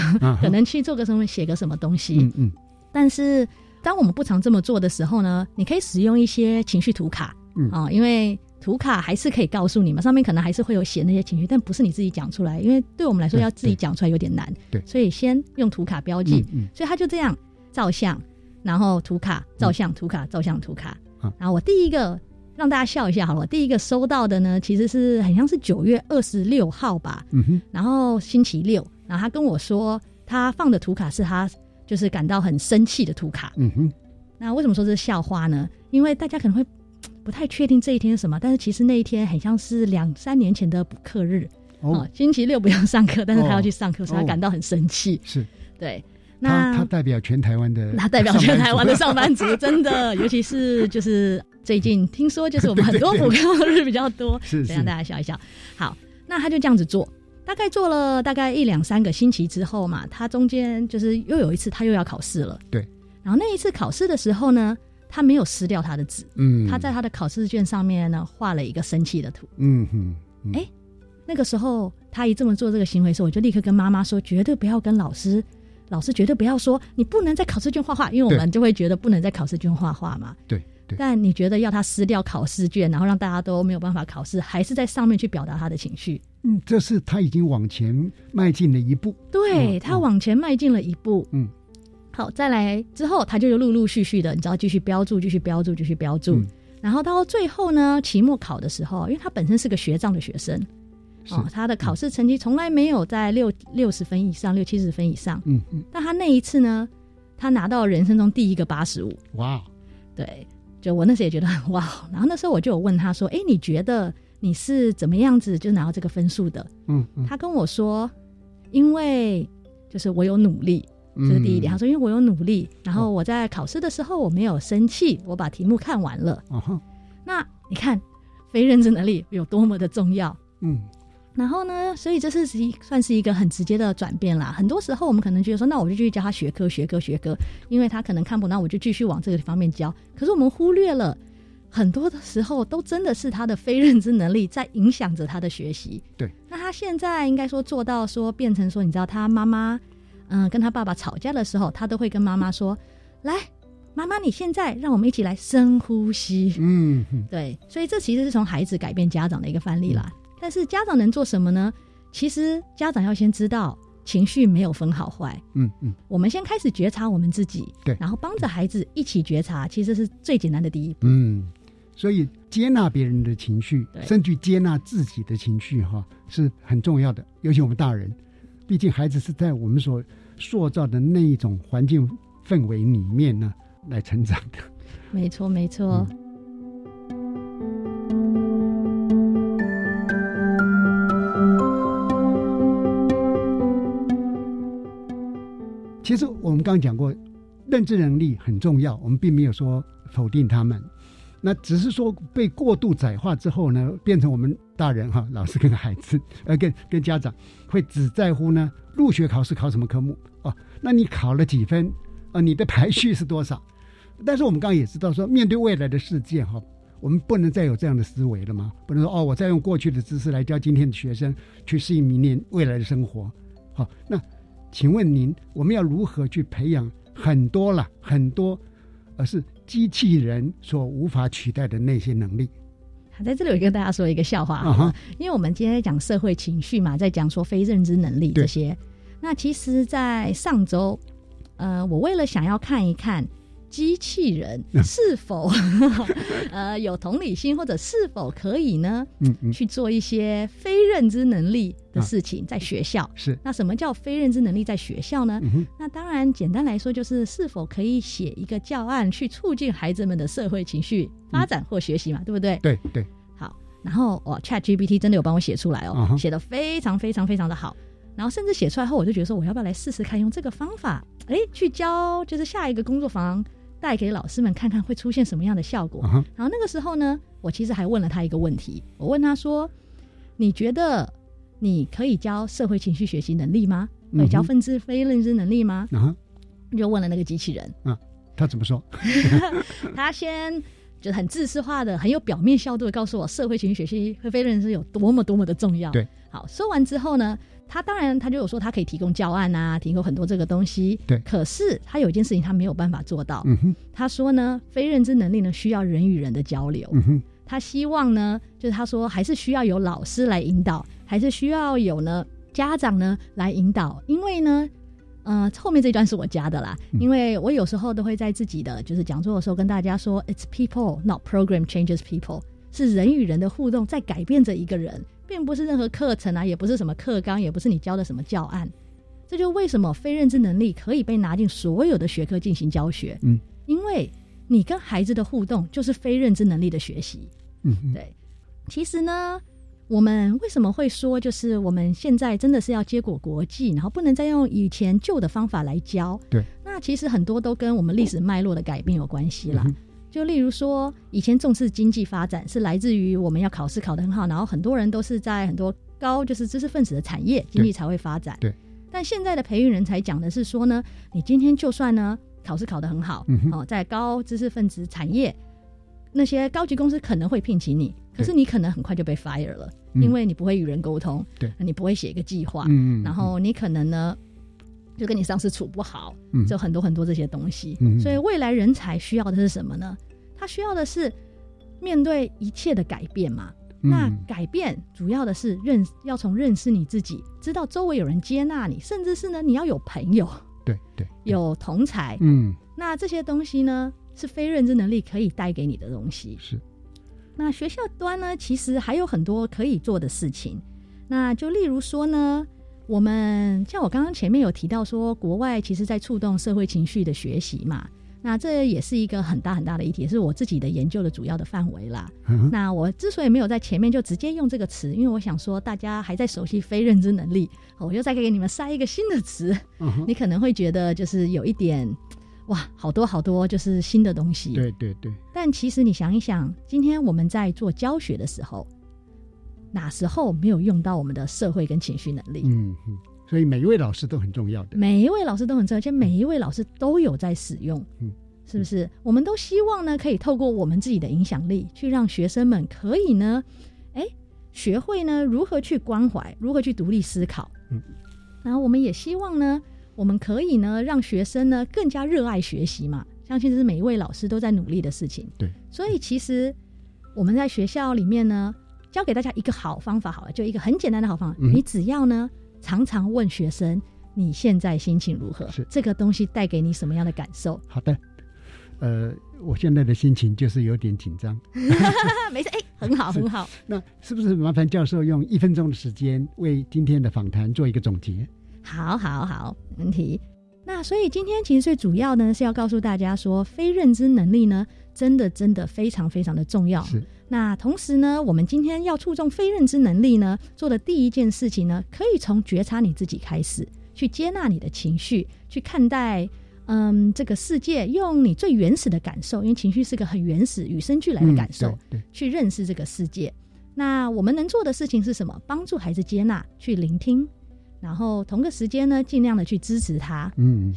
可能去做个什么，写个什么东西。嗯嗯。但是，当我们不常这么做的时候呢，你可以使用一些情绪图卡，啊，因为图卡还是可以告诉你嘛，上面可能还是会有写那些情绪，但不是你自己讲出来，因为对我们来说要自己讲出来有点难。对。所以先用图卡标记。嗯。所以他就这样照相，然后图卡照相，图卡照相，图卡。然后我第一个。让大家笑一下好了。第一个收到的呢，其实是很像是九月二十六号吧，嗯哼，然后星期六，然后他跟我说，他放的图卡是他就是感到很生气的图卡，嗯哼。那为什么说这是校花呢？因为大家可能会 不太确定这一天是什么，但是其实那一天很像是两三年前的补课日，哦，星期六不用上课，但是他要去上课，所以他感到很生气。是，对。那他代表全台湾的，他代表全台湾的上班族，真的，尤其是就是最近听说，就是我们 很多补课日比较多，是，让大家笑一笑。好，那他就这样子做，大概做了大概一两三个星期之后嘛，他中间就是又有一次他又要考试了，对。然后那一次考试的时候呢，他没有撕掉他的纸，嗯，他在他的考试卷上面呢画了一个生气的图，嗯哼，哎，那个时候他一这么做这个行为的时候，我就立刻跟妈妈说，绝对不要跟老师。老师绝对不要说你不能在考试卷画画，因为我们就会觉得不能在考试卷画画嘛。对对。但你觉得要他撕掉考试卷，然后让大家都没有办法考试，还是在上面去表达他的情绪？嗯，这是他已经往前迈进了一步。对他往前迈进了一步。嗯。好，再来之后，他就陆陆续续的，你知道，继续标注，继续标注，继续标注。然后到最后呢，期末考的时候，因为他本身是个学障的学生。哦，他的考试成绩从来没有在六六十分以上，六七十分以上。嗯嗯。但他那一次呢，他拿到人生中第一个八十五。哇！对，就我那时也觉得很哇。然后那时候我就有问他说：“哎，你觉得你是怎么样子就拿到这个分数的？”嗯嗯。他跟我说：“因为就是我有努力，这是第一点。”他说：“因为我有努力，然后我在考试的时候我没有生气，我把题目看完了。”哦那你看，非认知能力有多么的重要？嗯。然后呢？所以这是一算是一个很直接的转变啦。很多时候我们可能觉得说，那我就继续教他学科、学科、学科，因为他可能看不，那我就继续往这个方面教。可是我们忽略了很多的时候，都真的是他的非认知能力在影响着他的学习。对。那他现在应该说做到说变成说，你知道他妈妈嗯跟他爸爸吵架的时候，他都会跟妈妈说：“来，妈妈，你现在让我们一起来深呼吸。”嗯，对。所以这其实是从孩子改变家长的一个范例啦。但是家长能做什么呢？其实家长要先知道情绪没有分好坏，嗯嗯，我们先开始觉察我们自己，对，然后帮着孩子一起觉察，其实是最简单的第一步。嗯，所以接纳别人的情绪，甚至接纳自己的情绪，哈，是很重要的。尤其我们大人，毕竟孩子是在我们所塑造的那一种环境氛围里面呢来成长的。没错，没错。其实我们刚刚讲过，认知能力很重要，我们并没有说否定他们，那只是说被过度窄化之后呢，变成我们大人哈，老师跟孩子，呃，跟跟家长会只在乎呢入学考试考什么科目哦，那你考了几分啊？你的排序是多少？但是我们刚刚也知道说，面对未来的世界哈，我们不能再有这样的思维了吗？不能说哦，我再用过去的知识来教今天的学生去适应明年未来的生活，好那。请问您，我们要如何去培养很多了很多，而是机器人所无法取代的那些能力？好，在这里我跟大家说一个笑话啊，因为我们今天在讲社会情绪嘛，在讲说非认知能力这些。那其实，在上周，呃，我为了想要看一看。机器人是否呃有同理心，或者是否可以呢？嗯嗯，去做一些非认知能力的事情，在学校是那什么叫非认知能力在学校呢？那当然简单来说就是是否可以写一个教案去促进孩子们的社会情绪发展或学习嘛？对不对？对对。好，然后哦，Chat GPT 真的有帮我写出来哦，写的非常非常非常的好。然后甚至写出来后，我就觉得说我要不要来试试看用这个方法，哎，去教就是下一个工作坊。带给老师们看看会出现什么样的效果。然后那个时候呢，我其实还问了他一个问题。我问他说：“你觉得你可以教社会情绪学习能力吗？会教分支非认知能力吗？”啊，就问了那个机器人。啊，他怎么说？他先就很自私化的、很有表面效度的告诉我，社会情绪学习和非认知有多么多么的重要。对，好，说完之后呢？他当然，他就有说他可以提供教案啊，提供很多这个东西。对。可是他有一件事情他没有办法做到。嗯哼。他说呢，非认知能力呢需要人与人的交流。嗯哼。他希望呢，就是他说还是需要有老师来引导，还是需要有呢家长呢来引导。因为呢，呃，后面这段是我加的啦。因为我有时候都会在自己的就是讲座的时候跟大家说，It's people, not program changes people，是人与人的互动在改变着一个人。并不是任何课程啊，也不是什么课纲，也不是你教的什么教案。这就为什么非认知能力可以被拿进所有的学科进行教学。嗯，因为你跟孩子的互动就是非认知能力的学习。嗯，对。其实呢，我们为什么会说，就是我们现在真的是要接轨国际，然后不能再用以前旧的方法来教？对，那其实很多都跟我们历史脉络的改变有关系啦。就例如说，以前重视经济发展是来自于我们要考试考得很好，然后很多人都是在很多高就是知识分子的产业，经济才会发展。对。但现在的培育人才讲的是说呢，你今天就算呢考试考得很好，哦，在高知识分子产业那些高级公司可能会聘请你，可是你可能很快就被 fire 了，因为你不会与人沟通，对，你不会写一个计划，嗯然后你可能呢就跟你上司处不好，就很多很多这些东西。所以未来人才需要的是什么呢？他需要的是面对一切的改变嘛。那改变主要的是认，要从认识你自己，知道周围有人接纳你，甚至是呢，你要有朋友，对对，有同才，嗯，那这些东西呢，是非认知能力可以带给你的东西。是，那学校端呢，其实还有很多可以做的事情。那就例如说呢，我们像我刚刚前面有提到说，国外其实在触动社会情绪的学习嘛。那这也是一个很大很大的议题，也是我自己的研究的主要的范围啦。那我之所以没有在前面就直接用这个词，因为我想说大家还在熟悉非认知能力，我又再给你们塞一个新的词，你可能会觉得就是有一点哇，好多好多就是新的东西。对对对。但其实你想一想，今天我们在做教学的时候，哪时候没有用到我们的社会跟情绪能力？嗯嗯。所以每一位老师都很重要的，每一位老师都很重要，而且每一位老师都有在使用，嗯，是不是？我们都希望呢，可以透过我们自己的影响力，去让学生们可以呢，哎，学会呢如何去关怀，如何去独立思考，嗯，然后我们也希望呢，我们可以呢，让学生呢更加热爱学习嘛，相信这是每一位老师都在努力的事情，对。所以其实我们在学校里面呢，教给大家一个好方法，好了，就一个很简单的好方法，你只要呢。常常问学生：“你现在心情如何？是这个东西带给你什么样的感受？”好的，呃，我现在的心情就是有点紧张。没事，哎，很好，很好。那是不是麻烦教授用一分钟的时间为今天的访谈做一个总结？好，好，好，没问题。那所以今天其实最主要呢是要告诉大家说，非认知能力呢，真的真的非常非常的重要。是。那同时呢，我们今天要注重非认知能力呢，做的第一件事情呢，可以从觉察你自己开始，去接纳你的情绪，去看待嗯这个世界，用你最原始的感受，因为情绪是个很原始、与生俱来的感受，对，去认识这个世界。那我们能做的事情是什么？帮助孩子接纳，去聆听，然后同个时间呢，尽量的去支持他。嗯，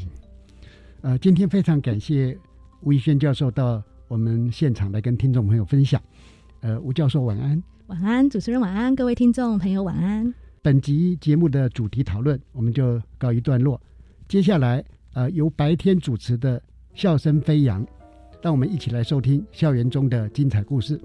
呃，今天非常感谢吴怡轩教授到我们现场来跟听众朋友分享。呃，吴教授晚安，晚安，主持人晚安，各位听众朋友晚安。本集节目的主题讨论我们就告一段落，接下来呃由白天主持的笑声飞扬，让我们一起来收听校园中的精彩故事。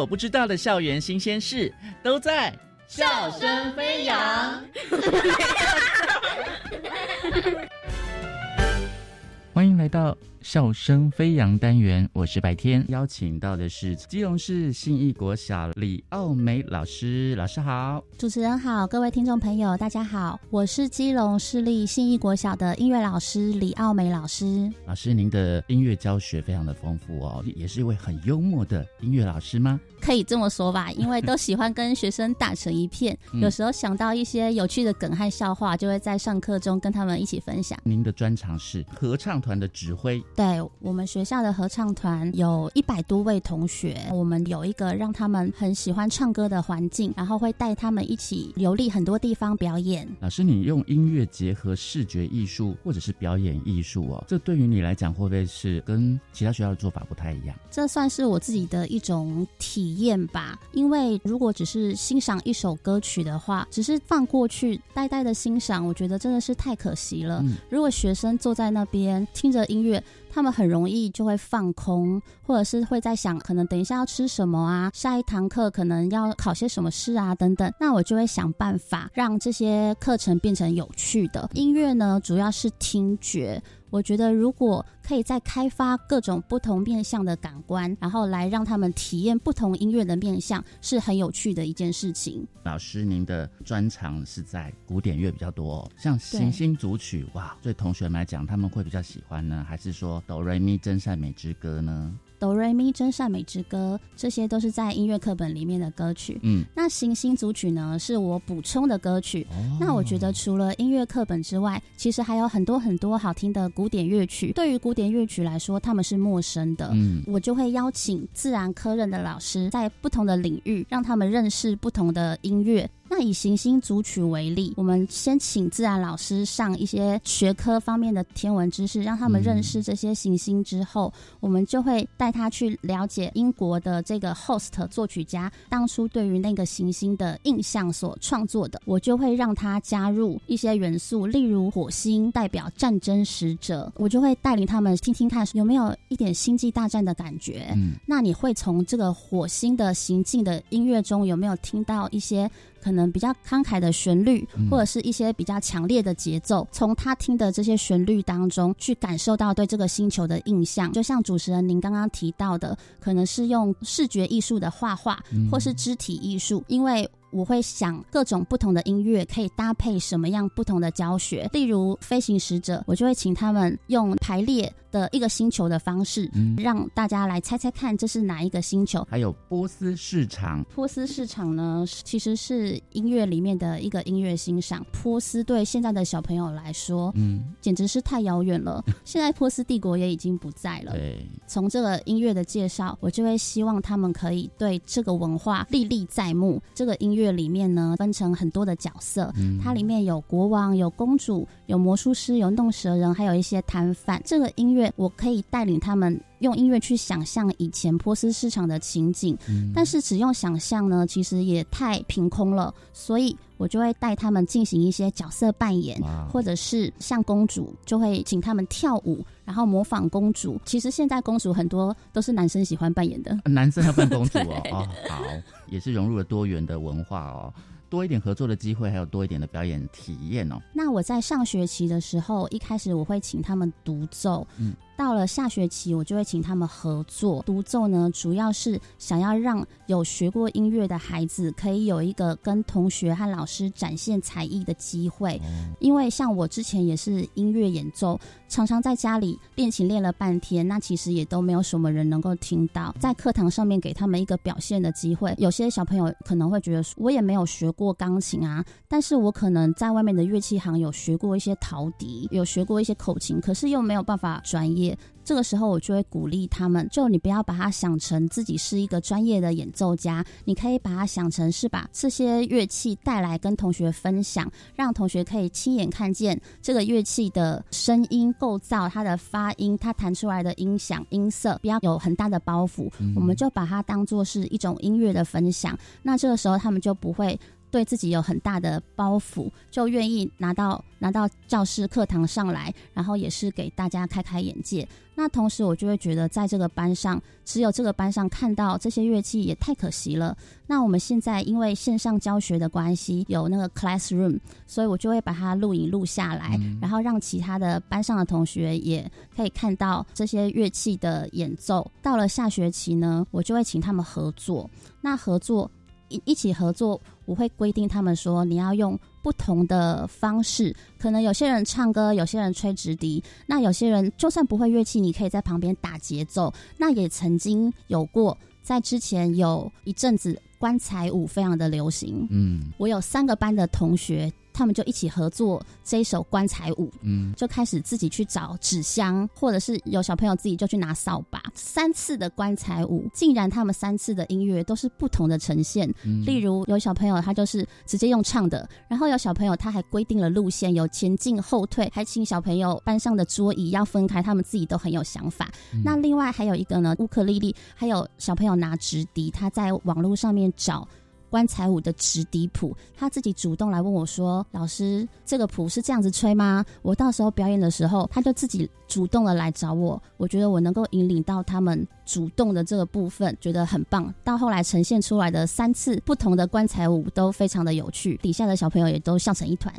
我不知道的校园新鲜事，都在笑声飞扬。欢迎来到。笑声飞扬单元，我是白天邀请到的是基隆市信义国小李奥美老师，老师好，主持人好，各位听众朋友大家好，我是基隆市立信义国小的音乐老师李奥美老师。老师，您的音乐教学非常的丰富哦，也是一位很幽默的音乐老师吗？可以这么说吧，因为都喜欢跟学生打成一片，有时候想到一些有趣的梗和笑话，就会在上课中跟他们一起分享。您的专长是合唱团的指挥。对我们学校的合唱团有一百多位同学，我们有一个让他们很喜欢唱歌的环境，然后会带他们一起游历很多地方表演。老师，你用音乐结合视觉艺术或者是表演艺术哦，这对于你来讲会不会是跟其他学校的做法不太一样？这算是我自己的一种体验吧。因为如果只是欣赏一首歌曲的话，只是放过去呆呆的欣赏，我觉得真的是太可惜了。如果学生坐在那边听着音乐，他们很容易就会放空，或者是会在想，可能等一下要吃什么啊，下一堂课可能要考些什么试啊，等等。那我就会想办法让这些课程变成有趣的。音乐呢，主要是听觉。我觉得，如果可以再开发各种不同面向的感官，然后来让他们体验不同音乐的面向，是很有趣的一件事情。老师，您的专长是在古典乐比较多，像行星组曲，哇，对同学们来讲，他们会比较喜欢呢，还是说哆瑞咪真善美之歌呢？哆瑞咪真善美之歌，这些都是在音乐课本里面的歌曲。嗯，那行星组曲呢，是我补充的歌曲。那我觉得除了音乐课本之外，其实还有很多很多好听的古典乐曲。对于古典乐曲来说，他们是陌生的。嗯，我就会邀请自然科任的老师，在不同的领域让他们认识不同的音乐。那以行星组曲为例，我们先请自然老师上一些学科方面的天文知识，让他们认识这些行星之后，我们就会带他去了解英国的这个 host 作曲家当初对于那个行星的印象所创作的。我就会让他加入一些元素，例如火星代表战争使者，我就会带领他们听听看有没有一点星际大战的感觉。嗯，那你会从这个火星的行进的音乐中有没有听到一些？可能比较慷慨的旋律，或者是一些比较强烈的节奏，从他听的这些旋律当中去感受到对这个星球的印象。就像主持人您刚刚提到的，可能是用视觉艺术的画画，或是肢体艺术，因为。我会想各种不同的音乐可以搭配什么样不同的教学，例如飞行使者，我就会请他们用排列的一个星球的方式，让大家来猜猜看这是哪一个星球。还有波斯市场，波斯市场呢，其实是音乐里面的一个音乐欣赏。波斯对现在的小朋友来说，嗯，简直是太遥远了。现在波斯帝国也已经不在了。对，从这个音乐的介绍，我就会希望他们可以对这个文化历历在目。这个音乐。乐里面呢，分成很多的角色，它里面有国王、有公主、有魔术师、有弄蛇人，还有一些摊贩。这个音乐我可以带领他们用音乐去想象以前波斯市场的情景，但是只用想象呢，其实也太凭空了，所以我就会带他们进行一些角色扮演，或者是像公主，就会请他们跳舞。然后模仿公主，其实现在公主很多都是男生喜欢扮演的，男生要扮公主哦。哦，好，也是融入了多元的文化哦，多一点合作的机会，还有多一点的表演体验哦。那我在上学期的时候，一开始我会请他们独奏，嗯。到了下学期，我就会请他们合作独奏呢，主要是想要让有学过音乐的孩子可以有一个跟同学和老师展现才艺的机会。因为像我之前也是音乐演奏，常常在家里练琴练了半天，那其实也都没有什么人能够听到。在课堂上面给他们一个表现的机会，有些小朋友可能会觉得我也没有学过钢琴啊，但是我可能在外面的乐器行有学过一些陶笛，有学过一些口琴，可是又没有办法专业。这个时候，我就会鼓励他们，就你不要把它想成自己是一个专业的演奏家，你可以把它想成是把这些乐器带来跟同学分享，让同学可以亲眼看见这个乐器的声音构造、它的发音、它弹出来的音响、音色，不要有很大的包袱。我们就把它当做是一种音乐的分享。那这个时候，他们就不会。对自己有很大的包袱，就愿意拿到拿到教室课堂上来，然后也是给大家开开眼界。那同时，我就会觉得，在这个班上，只有这个班上看到这些乐器也太可惜了。那我们现在因为线上教学的关系，有那个 classroom，所以我就会把它录影录下来，然后让其他的班上的同学也可以看到这些乐器的演奏。到了下学期呢，我就会请他们合作。那合作。一一起合作，我会规定他们说，你要用不同的方式。可能有些人唱歌，有些人吹直笛，那有些人就算不会乐器，你可以在旁边打节奏。那也曾经有过，在之前有一阵子棺材舞非常的流行。嗯，我有三个班的同学。他们就一起合作这一首棺材舞，嗯，就开始自己去找纸箱，或者是有小朋友自己就去拿扫把。三次的棺材舞，竟然他们三次的音乐都是不同的呈现。例如有小朋友他就是直接用唱的，然后有小朋友他还规定了路线，有前进后退，还请小朋友班上的桌椅要分开，他们自己都很有想法。那另外还有一个呢，乌克丽丽，还有小朋友拿直笛，他在网络上面找。棺材舞的直笛谱，他自己主动来问我说：“老师，这个谱是这样子吹吗？”我到时候表演的时候，他就自己主动的来找我。我觉得我能够引领到他们主动的这个部分，觉得很棒。到后来呈现出来的三次不同的棺材舞都非常的有趣，底下的小朋友也都笑成一团。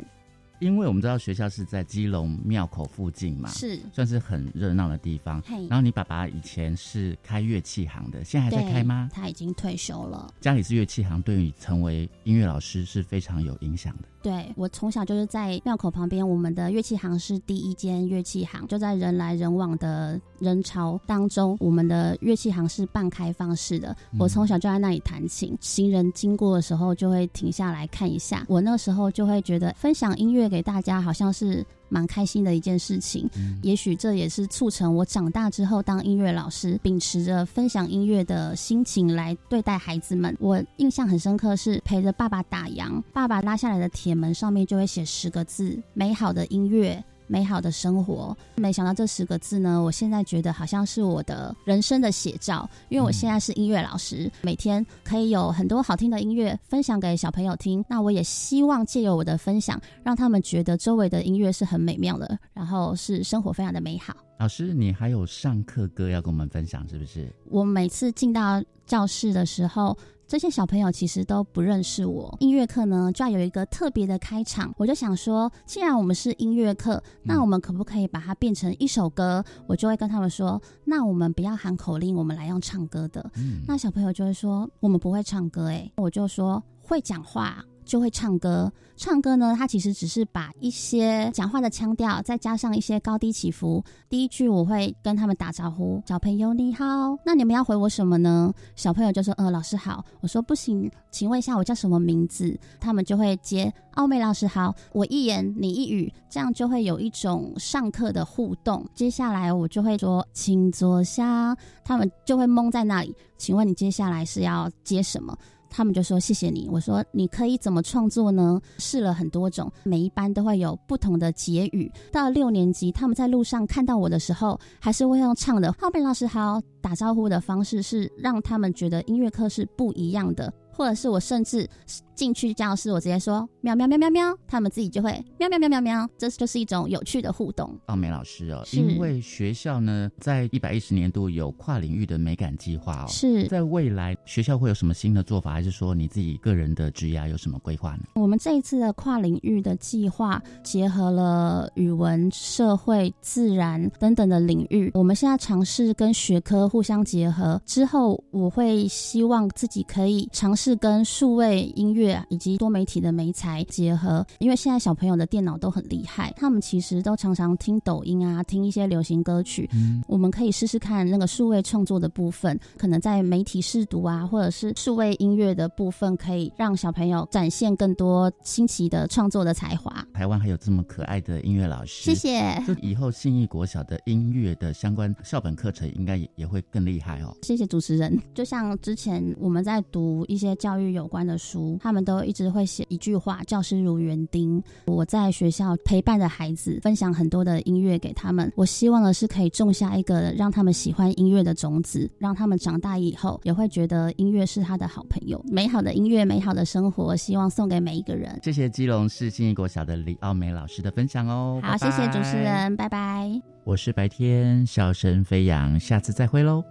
因为我们知道学校是在基隆庙口附近嘛，是算是很热闹的地方。然后你爸爸以前是开乐器行的，现在还在开吗？他已经退休了。家里是乐器行，对你成为音乐老师是非常有影响的。对我从小就是在庙口旁边，我们的乐器行是第一间乐器行，就在人来人往的人潮当中，我们的乐器行是半开放式的。我从小就在那里弹琴，行人经过的时候就会停下来看一下。我那时候就会觉得分享音乐给大家，好像是。蛮开心的一件事情，也许这也是促成我长大之后当音乐老师，秉持着分享音乐的心情来对待孩子们。我印象很深刻是陪着爸爸打烊，爸爸拉下来的铁门上面就会写十个字：美好的音乐。美好的生活，没想到这十个字呢，我现在觉得好像是我的人生的写照。因为我现在是音乐老师，每天可以有很多好听的音乐分享给小朋友听。那我也希望借由我的分享，让他们觉得周围的音乐是很美妙的，然后是生活非常的美好。老师，你还有上课歌要跟我们分享，是不是？我每次进到教室的时候。这些小朋友其实都不认识我。音乐课呢，就要有一个特别的开场。我就想说，既然我们是音乐课，那我们可不可以把它变成一首歌？我就会跟他们说，那我们不要喊口令，我们来用唱歌的。那小朋友就会说，我们不会唱歌，诶，我就说会讲话。就会唱歌，唱歌呢，它其实只是把一些讲话的腔调，再加上一些高低起伏。第一句我会跟他们打招呼，小朋友你好，那你们要回我什么呢？小朋友就说，呃，老师好。我说不行，请问一下我叫什么名字？他们就会接，奥美老师好。我一言你一语，这样就会有一种上课的互动。接下来我就会说，请坐下，他们就会懵在那里。请问你接下来是要接什么？他们就说谢谢你。我说你可以怎么创作呢？试了很多种，每一班都会有不同的结语。到六年级，他们在路上看到我的时候，还是会用唱的“浩贝老师好”打招呼的方式，是让他们觉得音乐课是不一样的。或者是我甚至进去教室，我直接说喵喵喵喵喵，他们自己就会喵喵喵喵喵，这就是一种有趣的互动。奥美老师哦，因为学校呢在一百一十年度有跨领域的美感计划哦，是在未来学校会有什么新的做法，还是说你自己个人的职涯有什么规划呢？我们这一次的跨领域的计划结合了语文、社会、自然等等的领域，我们现在尝试跟学科互相结合之后，我会希望自己可以尝试。跟数位音乐以及多媒体的媒材结合，因为现在小朋友的电脑都很厉害，他们其实都常常听抖音啊，听一些流行歌曲。嗯，我们可以试试看那个数位创作的部分，可能在媒体试读啊，或者是数位音乐的部分，可以让小朋友展现更多新奇的创作的才华。台湾还有这么可爱的音乐老师，谢谢。就以后信义国小的音乐的相关校本课程，应该也也会更厉害哦。谢谢主持人。就像之前我们在读一些。教育有关的书，他们都一直会写一句话：“教师如园丁。”我在学校陪伴着孩子，分享很多的音乐给他们。我希望的是可以种下一个让他们喜欢音乐的种子，让他们长大以后也会觉得音乐是他的好朋友。美好的音乐，美好的生活，希望送给每一个人。谢谢基隆市新义国小的李奥美老师的分享哦。好，谢谢主持人，拜拜。我是白天笑声飞扬，下次再会喽。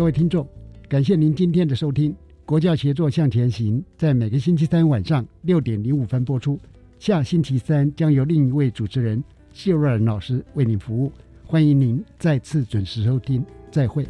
各位听众，感谢您今天的收听。国教协作向前行，在每个星期三晚上六点零五分播出。下星期三将由另一位主持人谢瑞尔老师为您服务。欢迎您再次准时收听，再会。